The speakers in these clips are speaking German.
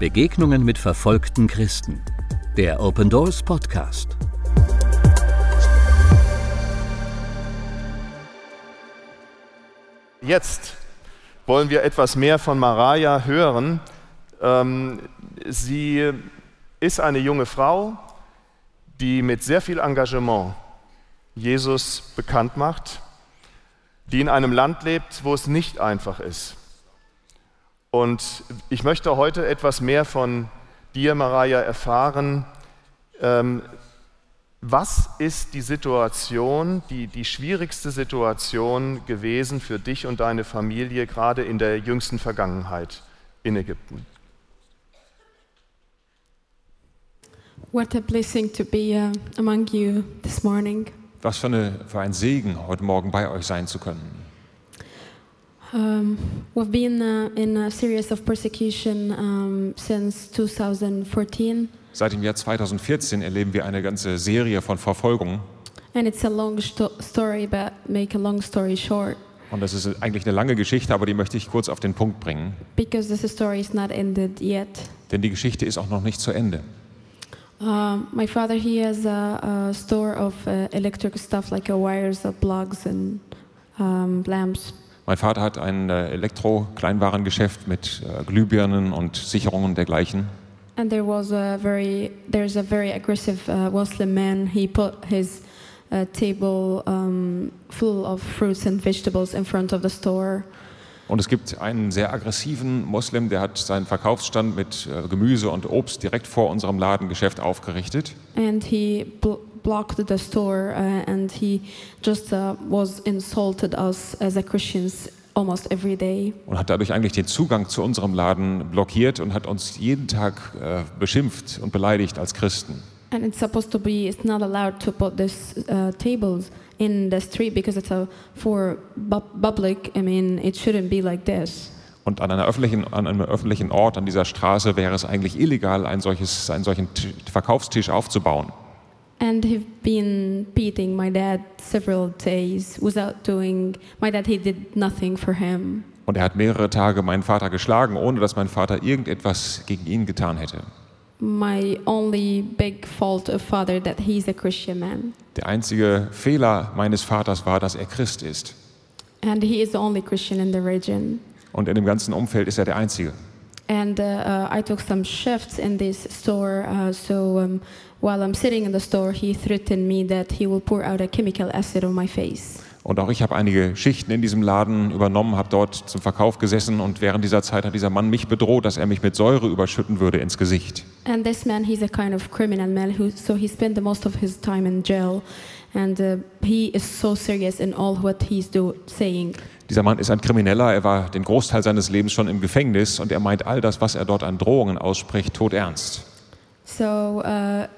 Begegnungen mit verfolgten Christen. Der Open Doors Podcast. Jetzt wollen wir etwas mehr von Maraja hören. Ähm, sie ist eine junge Frau, die mit sehr viel Engagement Jesus bekannt macht, die in einem Land lebt, wo es nicht einfach ist. Und ich möchte heute etwas mehr von dir, Maraja, erfahren. Ähm, was ist die Situation, die, die schwierigste Situation gewesen für dich und deine Familie, gerade in der jüngsten Vergangenheit in Ägypten? What a blessing to be uh, among you this morning. Was für, eine, für ein Segen, heute Morgen bei euch sein zu können. Um, we've been uh, in a series of persecution um, since 2014, Seit dem Jahr 2014 erleben wir eine ganze Serie von Verfolgungen. and it's a long sto- story, but make a long story short, Und das ist eigentlich eine lange Geschichte, aber die möchte ich kurz auf den Punkt bringen. because this story is not ended yet. Denn die Geschichte ist auch noch nicht zu Ende. Um, my father, he has a, a store of uh, electric stuff like uh, wires, uh, plugs, and um, lamps. Mein Vater hat ein äh, Elektro-Kleinwarengeschäft mit äh, Glühbirnen und Sicherungen dergleichen. And there was a very, there's a very aggressive uh, Muslim man. He put his uh, table um, full of fruits and vegetables in front of the store. Und es gibt einen sehr aggressiven Muslim, der hat seinen Verkaufsstand mit äh, Gemüse und Obst direkt vor unserem Ladengeschäft aufgerichtet. And he blocked the store uh, and he just uh, was insulted us as a Christians almost every day. und hat dadurch eigentlich den Zugang zu unserem Laden blockiert und hat uns jeden Tag äh, beschimpft und beleidigt als Christen. And it's supposed to be, it's not allowed to put these uh, tables in the street because it's a, for public. I mean, it shouldn't be like this. Und an, einer öffentlichen, an einem öffentlichen Ort, an dieser Straße, wäre es eigentlich illegal, ein solches, einen solchen T- Verkaufstisch aufzubauen. And he've been beating my dad several days without doing, my dad, he did nothing for him. Und er hat mehrere Tage meinen Vater geschlagen, ohne dass mein Vater irgendetwas gegen ihn getan hätte. My only big fault of father that he's a Christian man. Der einzige Fehler meines Vaters war, dass er Christ ist. And he is the only Christian in the region. Und in dem ganzen Umfeld ist er der Einzige. And uh, uh, I took some shifts in this store. Uh, so um, while I'm sitting in the store, he threatened me that he will pour out a chemical acid on my face. Und auch ich habe einige Schichten in diesem Laden übernommen, habe dort zum Verkauf gesessen und während dieser Zeit hat dieser Mann mich bedroht, dass er mich mit Säure überschütten würde ins Gesicht. And this man, he's a kind of criminal man, who, so he spent the most of his time in jail. And uh, he is so serious in all what he's do, saying. Dieser Mann ist ein Krimineller, er war den Großteil seines Lebens schon im Gefängnis und er meint all das, was er dort an Drohungen ausspricht, todernst. So uh,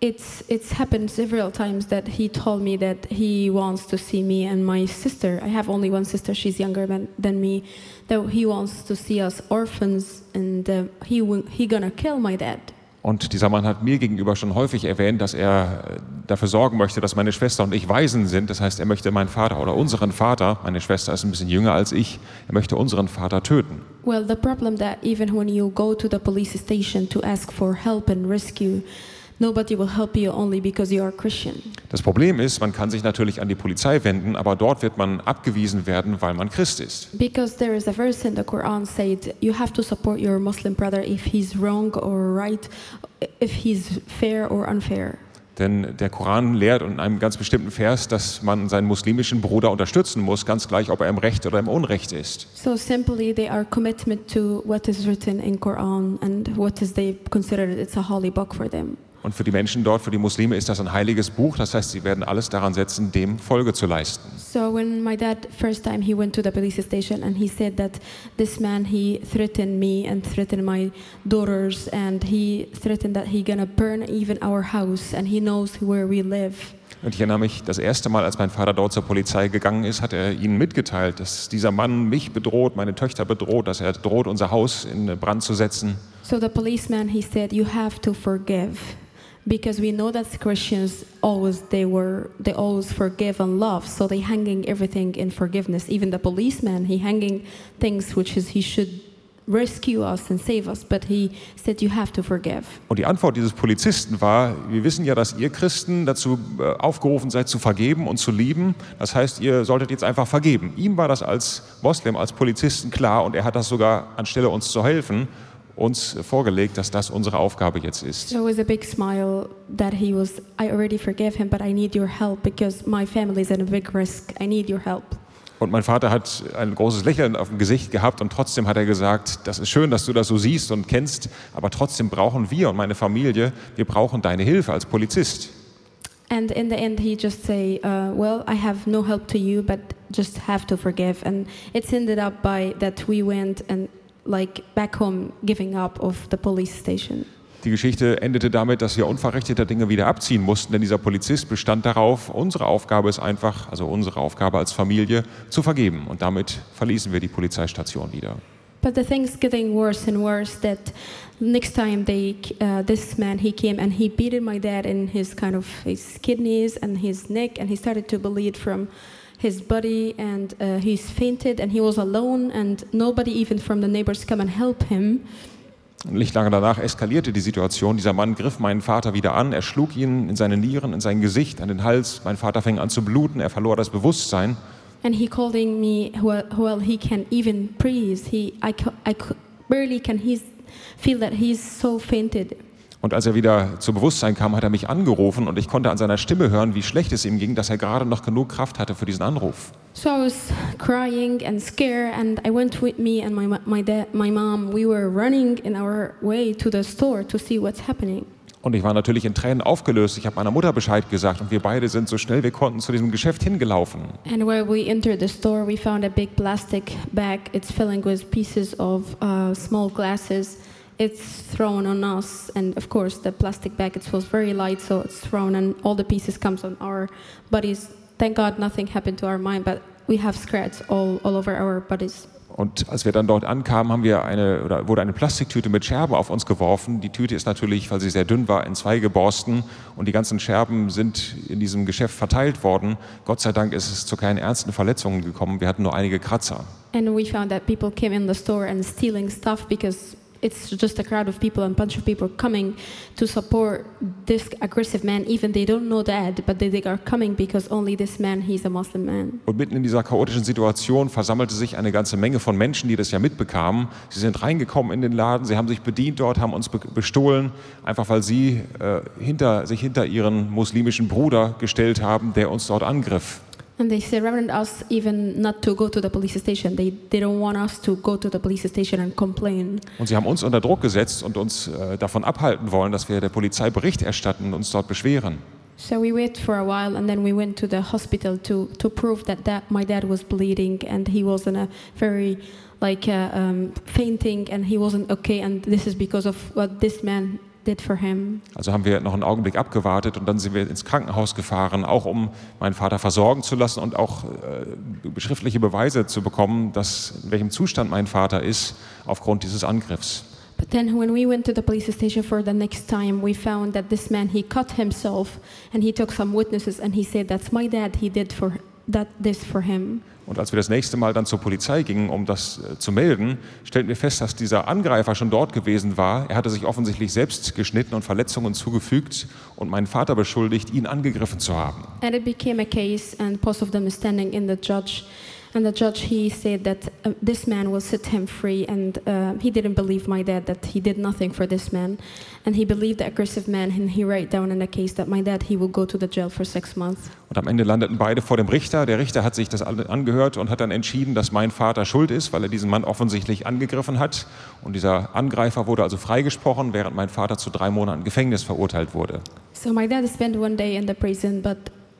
it's it's happened several times that he told me that he wants to see me and my sister. I have only one sister; she's younger than, than me. That he wants to see us orphans, and uh, he he gonna kill my dad. Und dieser Mann hat mir gegenüber schon häufig erwähnt, dass er äh, dafür sorgen möchte, dass meine Schwester und ich Waisen sind. Das heißt, er möchte meinen Vater oder unseren Vater, meine Schwester ist ein bisschen jünger als ich, er möchte unseren Vater töten. Well, the problem that even when you go to the police station to ask for help and rescue, nobody will help you only because you are Christian. Das Problem ist, man kann sich natürlich an die Polizei wenden, aber dort wird man abgewiesen werden, weil man Christ ist. Because there is a verse in the Quran said you have to support your Muslim brother if he's wrong or right, if he's fair or unfair. Denn der Koran lehrt in einem ganz bestimmten Vers, dass man seinen muslimischen Bruder unterstützen muss, ganz gleich, ob er im Recht oder im Unrecht ist. So simply they are commitment to what is written in Quran and what is they consider it's a holy book for them. Und für die Menschen dort, für die Muslime ist das ein heiliges Buch. Das heißt, sie werden alles daran setzen, dem Folge zu leisten. So when my dad first time he went to the police station and he said that this man he threatened me and threatened my daughters and he threatened that he gonna burn even our house and he knows where we live. Und ich erinnere mich, das erste Mal, als mein Vater dort zur Polizei gegangen ist, hat er ihnen mitgeteilt, dass dieser Mann mich bedroht, meine Töchter bedroht, dass er droht, unser Haus in Brand zu setzen. So the policeman he said you have to forgive because we know that Christians always they were they always forgive and love so they hanging everything in forgiveness even the policeman he hanging things which is he should rescue us and save us, but he said, You have to forgive. Und die Antwort dieses Polizisten war, wir wissen ja, dass ihr Christen dazu äh, aufgerufen seid, zu vergeben und zu lieben. Das heißt, ihr solltet jetzt einfach vergeben. Ihm war das als Moslem, als Polizisten klar und er hat das sogar, anstelle uns zu helfen, uns vorgelegt, dass das unsere Aufgabe jetzt ist. So was a big smile that he was, I already forgave him, but I need your help because my family is in a big risk. I need your help. Und mein Vater hat ein großes Lächeln auf dem Gesicht gehabt und trotzdem hat er gesagt, das ist schön, dass du das so siehst und kennst, aber trotzdem brauchen wir und meine Familie, wir brauchen deine Hilfe als Polizist. And in the end, he just say, uh, "Well, I have no help to you, but just have to forgive." And it's ended up by that we went and like back home, giving up of the police station. Die Geschichte endete damit, dass wir unverrichteter Dinge wieder abziehen mussten, denn dieser Polizist bestand darauf, unsere Aufgabe ist einfach, also unsere Aufgabe als Familie, zu vergeben. Und damit verließen wir die Polizeistation wieder. But the thing's getting worse and worse. That next time they, uh, this man, he came and he beated my dad in his kind of his kidneys and his neck, and he started to bleed from his body, and uh, he's fainted, and he was alone, and nobody even from the neighbors come and help him. Nicht lange danach eskalierte die Situation. Dieser Mann griff meinen Vater wieder an, er schlug ihn in seine Nieren, in sein Gesicht, an den Hals. Mein Vater fing an zu bluten, er verlor das Bewusstsein. And he calling me, well, well he can even breathe. He, I, I barely can he feel that he's so fainted. Und als er wieder zu Bewusstsein kam, hat er mich angerufen und ich konnte an seiner Stimme hören, wie schlecht es ihm ging, dass er gerade noch genug Kraft hatte für diesen Anruf. So I was crying and scared, and I went with me and my my dad, my mom. We were running in our way to the store to see what's happening. Und ich war natürlich in Tränen aufgelöst. Ich habe meiner Mutter Bescheid gesagt und wir beide sind so schnell wir konnten zu diesem Geschäft hingelaufen. And where we entered the store, we found a big plastic bag. It's filling with pieces of uh, small glasses. It's thrown on us, and of course, the plastic bag it was very light, so it's thrown, and all the pieces comes on our bodies. Thank God, nothing happened to our mind, but we have scratches all, all over our bodies. Und als wir dann dort ankamen, haben wir eine, oder wurde eine Plastiktüte mit Scherben auf uns geworfen. Die Tüte ist natürlich, weil sie sehr dünn war, in zwei geborsten und die ganzen Scherben sind in diesem Geschäft verteilt worden. Gott sei Dank ist es zu keinen ernsten Verletzungen gekommen. Wir hatten nur einige Kratzer. And we found that people came in the store and stealing stuff because it's just a crowd of people and bunch of people coming to support this aggressive man. Even they don't know that, but they, are coming because only this man, he's a Muslim man. Und mitten in dieser chaotischen Situation versammelte sich eine ganze Menge von Menschen, die das ja mitbekamen. Sie sind reingekommen in den Laden, sie haben sich bedient dort, haben uns be bestohlen, einfach weil sie äh, hinter, sich hinter ihren muslimischen Bruder gestellt haben, der uns dort angriff. And they surrounded us even not to go to the police station. They, they don't want us to go to the police station and complain. Und sie haben uns unter Druck gesetzt und uns äh, davon abhalten wollen, dass wir der Polizei Bericht erstatten und uns dort beschweren. So we waited for a while and then we went to the hospital to, to prove that, that my dad was bleeding and he was in a very like uh, um, fainting and he wasn't okay and this is because of what this man did for him. Also haben wir noch einen Augenblick abgewartet und dann sind wir ins Krankenhaus gefahren, auch um meinen Vater versorgen zu lassen und auch äh, schriftliche Beweise zu bekommen, dass in welchem Zustand mein Vater ist aufgrund dieses Angriffs. But then when we went to the police station for the next time, we found that this man he cut himself and he took some witnesses and he said that's my dad. He did for that this for him. Und als wir das nächste Mal dann zur Polizei gingen, um das äh, zu melden, stellten wir fest, dass dieser Angreifer schon dort gewesen war. Er hatte sich offensichtlich selbst geschnitten und Verletzungen zugefügt und meinen Vater beschuldigt, ihn angegriffen zu haben. And it became a case, and both of them standing in the judge. And the judge, he said that uh, this man will set him free, and uh, he didn't believe my dad that he did nothing for this man, and he believed the aggressive man, and he wrote down in the case that my dad he will go to the jail for six months. Und am Ende landeten beide vor dem Richter. Der Richter hat sich das angehört und hat dann entschieden, dass mein Vater schuld ist, weil er diesen Mann offensichtlich angegriffen hat. Und dieser Angreifer wurde also freigesprochen, während mein Vater zu drei Monaten Gefängnis verurteilt wurde. So my dad spent one day in the prison, but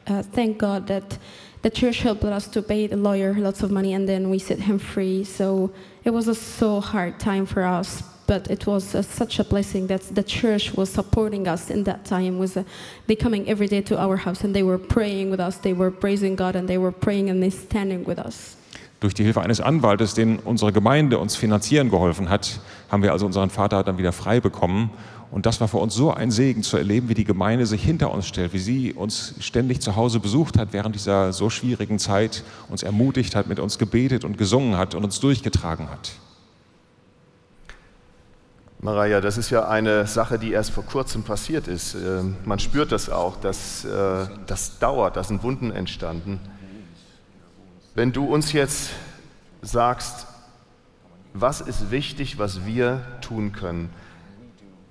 uh, thank God that the church helped us to pay the lawyer lots of money, and then we set him free. So it was a so hard time for us, but it was such a blessing that the church was supporting us in that time. Was uh, they coming every day to our house and they were praying with us, they were praising God, and they were praying and they standing with us. Durch die Hilfe eines Anwaltes, den unsere Gemeinde uns finanzieren geholfen hat, haben wir also unseren Vater dann wieder frei bekommen. Und das war für uns so ein Segen zu erleben, wie die Gemeinde sich hinter uns stellt, wie sie uns ständig zu Hause besucht hat während dieser so schwierigen Zeit, uns ermutigt hat, mit uns gebetet und gesungen hat und uns durchgetragen hat. Maria, das ist ja eine Sache, die erst vor kurzem passiert ist. Äh, Man spürt das auch, dass äh, das dauert, da sind Wunden entstanden. Wenn du uns jetzt sagst, was ist wichtig, was wir tun können?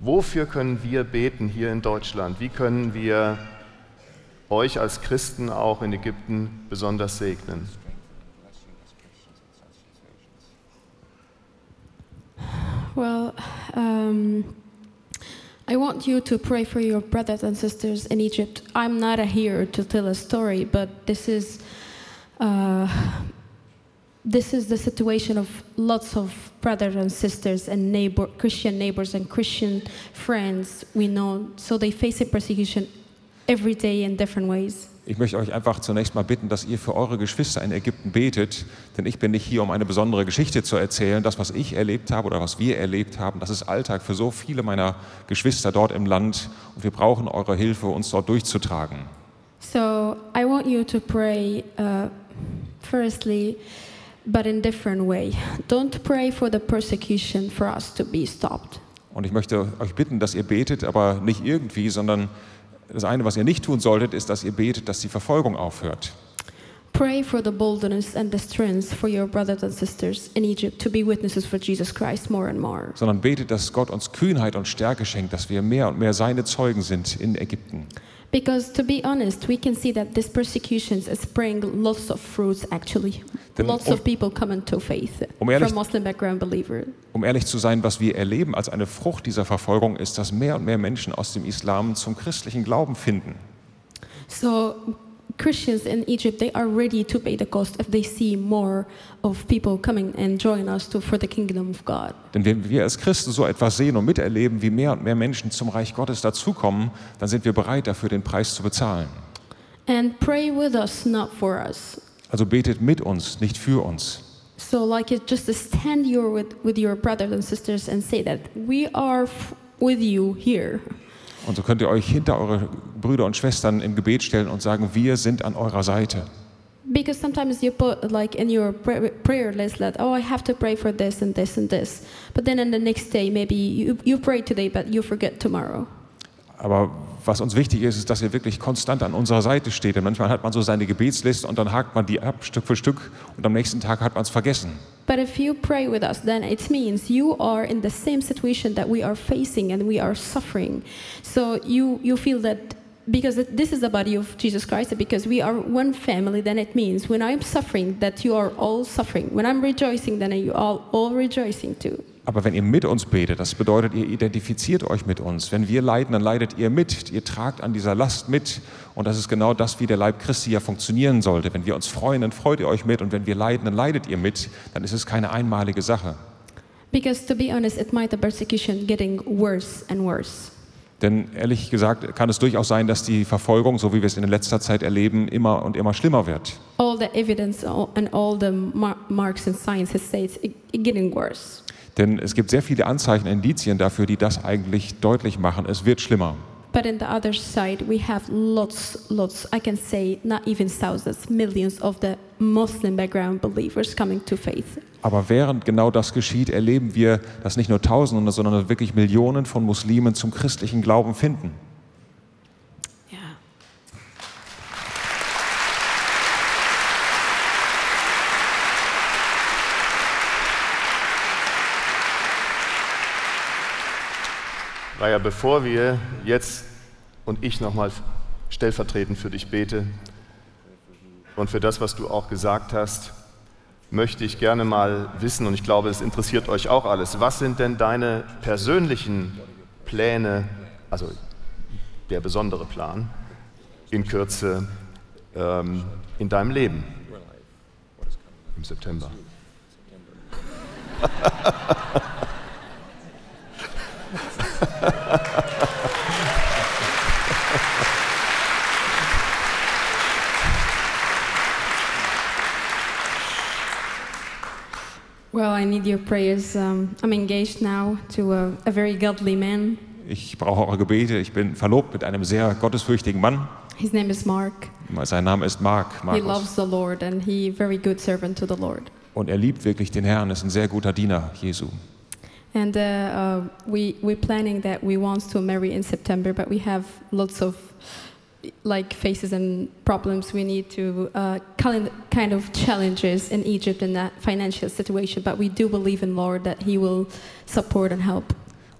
Wofür können wir beten hier in Deutschland? Wie können wir euch als Christen auch in Ägypten besonders segnen? Well, um, I want you to pray for your brothers and sisters in Egypt. I'm not here to tell a story, but this is uh, this is the situation of lots of brothers and sisters and neighbor Christian neighbors and Christian friends we know. So they face a persecution every day in different ways. Ich möchte euch einfach zunächst mal bitten, dass ihr für eure Geschwister in Ägypten betet, denn ich bin nicht hier, um eine besondere Geschichte zu erzählen. Das, was ich erlebt habe oder was wir erlebt haben, das ist Alltag für so viele meiner Geschwister dort im Land und wir brauchen eure Hilfe, uns dort durchzutragen. So I want you to pray uh, firstly, but in different way. Don't pray for the persecution for us to be stopped. Und ich möchte euch bitten, dass ihr betet, aber nicht irgendwie, sondern das eine, was ihr nicht tun solltet, ist, dass ihr betet, dass die Verfolgung aufhört. Pray for the boldness and the strength for your brothers and sisters in Egypt to be witnesses for Jesus Christ more and more. sondern betet, dass Gott uns Kühnheit und Stärke schenkt, dass wir mehr und mehr seine Zeugen sind in Ägypten. Because to be honest, we can see that these persecutions is bring lots of fruits actually. Then lots um- of people coming to faith um ehrlich- from Muslim background believer. Um ehrlich zu sein, was wir erleben als eine Frucht dieser Verfolgung, ist, dass mehr und mehr Menschen aus dem Islam zum christlichen Glauben finden. So Christians in Egypt, they are ready to pay the cost if they see more of people coming and join us to, for the kingdom of God. Denn wenn wir als Christen so etwas sehen und miterleben, wie mehr und mehr Menschen zum Reich Gottes dazukommen, dann sind wir bereit dafür, den Preis zu bezahlen. And pray with us, not for us. Also betet mit uns, nicht für uns. So like it just stand here with, with your brothers and sisters and say that we are with you here. Und so könnt ihr euch hinter eure Brüder und Schwestern im Gebet stellen und sagen, wir sind an eurer Seite. Because sometimes you put like in your pray- prayer list that oh I have to pray for this and this and this, but then on the next day maybe you you pray today but you forget tomorrow. Aber was uns wichtig ist, ist, dass ihr wirklich konstant an unserer Seite steht. Denn manchmal hat man so seine Gebetsliste und dann hakt man die ab Stück für Stück und am nächsten Tag hat man es vergessen. But if you pray with us, then it means you are in the same situation that we are facing and we are suffering. So you, you feel that because this is the body of Jesus Christ, because we are one family, then it means when I'm suffering, that you are all suffering. When I'm rejoicing, then you are all rejoicing too. Aber wenn ihr mit uns betet, das bedeutet, ihr identifiziert euch mit uns. Wenn wir leiden, dann leidet ihr mit. Ihr tragt an dieser Last mit. Und das ist genau das, wie der Leib Christi ja funktionieren sollte. Wenn wir uns freuen, dann freut ihr euch mit. Und wenn wir leiden, dann leidet ihr mit. Dann ist es keine einmalige Sache. Because to be honest, it might the persecution getting worse and worse. Denn ehrlich gesagt kann es durchaus sein, dass die Verfolgung, so wie wir es in letzter Zeit erleben, immer und immer schlimmer wird. All the evidence and all the mar- marks and signs has said it's it getting worse. Denn es gibt sehr viele Anzeichen, Indizien dafür, die das eigentlich deutlich machen. Es wird schlimmer. But in the other side, we have lots, lots, I can say not even thousands, millions of the Muslim background believers coming to faith. Aber während genau das geschieht, erleben wir, dass nicht nur Tausende, sondern wirklich Millionen von Muslimen zum christlichen Glauben finden. Raya, bevor wir jetzt und ich nochmal stellvertretend für dich bete und für das, was du auch gesagt hast, möchte ich gerne mal wissen, und ich glaube, es interessiert euch auch alles, was sind denn deine persönlichen Pläne, also der besondere Plan, in Kürze ähm, in deinem Leben im September? Well, I need your prayers. Um, I'm engaged now to a, a very godly man. Ich brauche eure Gebete. Ich bin verlobt mit einem sehr gottesfürchtigen Mann. His name is Mark. Sein Name ist Mark. He Markus. loves the Lord and he very good servant to the Lord. Und er liebt wirklich den Herrn, ist ein sehr guter Diener Jesu. And uh, uh, we we're planning that we want to marry in September, but we have lots of like faces and problems. We need to uh, kind of challenges in Egypt in that financial situation. But we do believe in Lord that He will support and help.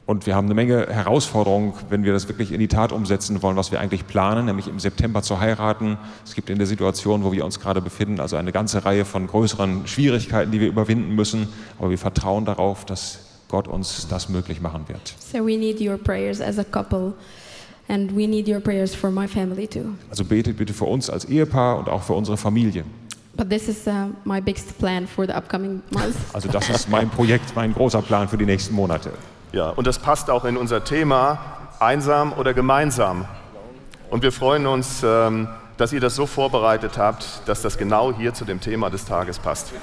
Und wir haben eine Menge Herausforderungen, wenn wir das wirklich in die Tat umsetzen wollen, was wir eigentlich planen, nämlich im September zu heiraten. Es gibt in der Situation, wo wir uns gerade befinden, also eine ganze Reihe von größeren Schwierigkeiten, die wir überwinden müssen. Aber wir vertrauen darauf, dass Gott uns das möglich machen wird. So we need your prayers as a couple, and we need your prayers for my family too. Also betet bitte für uns als Ehepaar und auch für unsere Familie. But this is uh, my biggest plan for the upcoming months. Also das ist mein Projekt, mein großer Plan für die nächsten Monate. Ja, und das passt auch in unser Thema einsam oder gemeinsam. Und wir freuen uns, ähm, dass ihr das so vorbereitet habt, dass das genau hier zu dem Thema des Tages passt.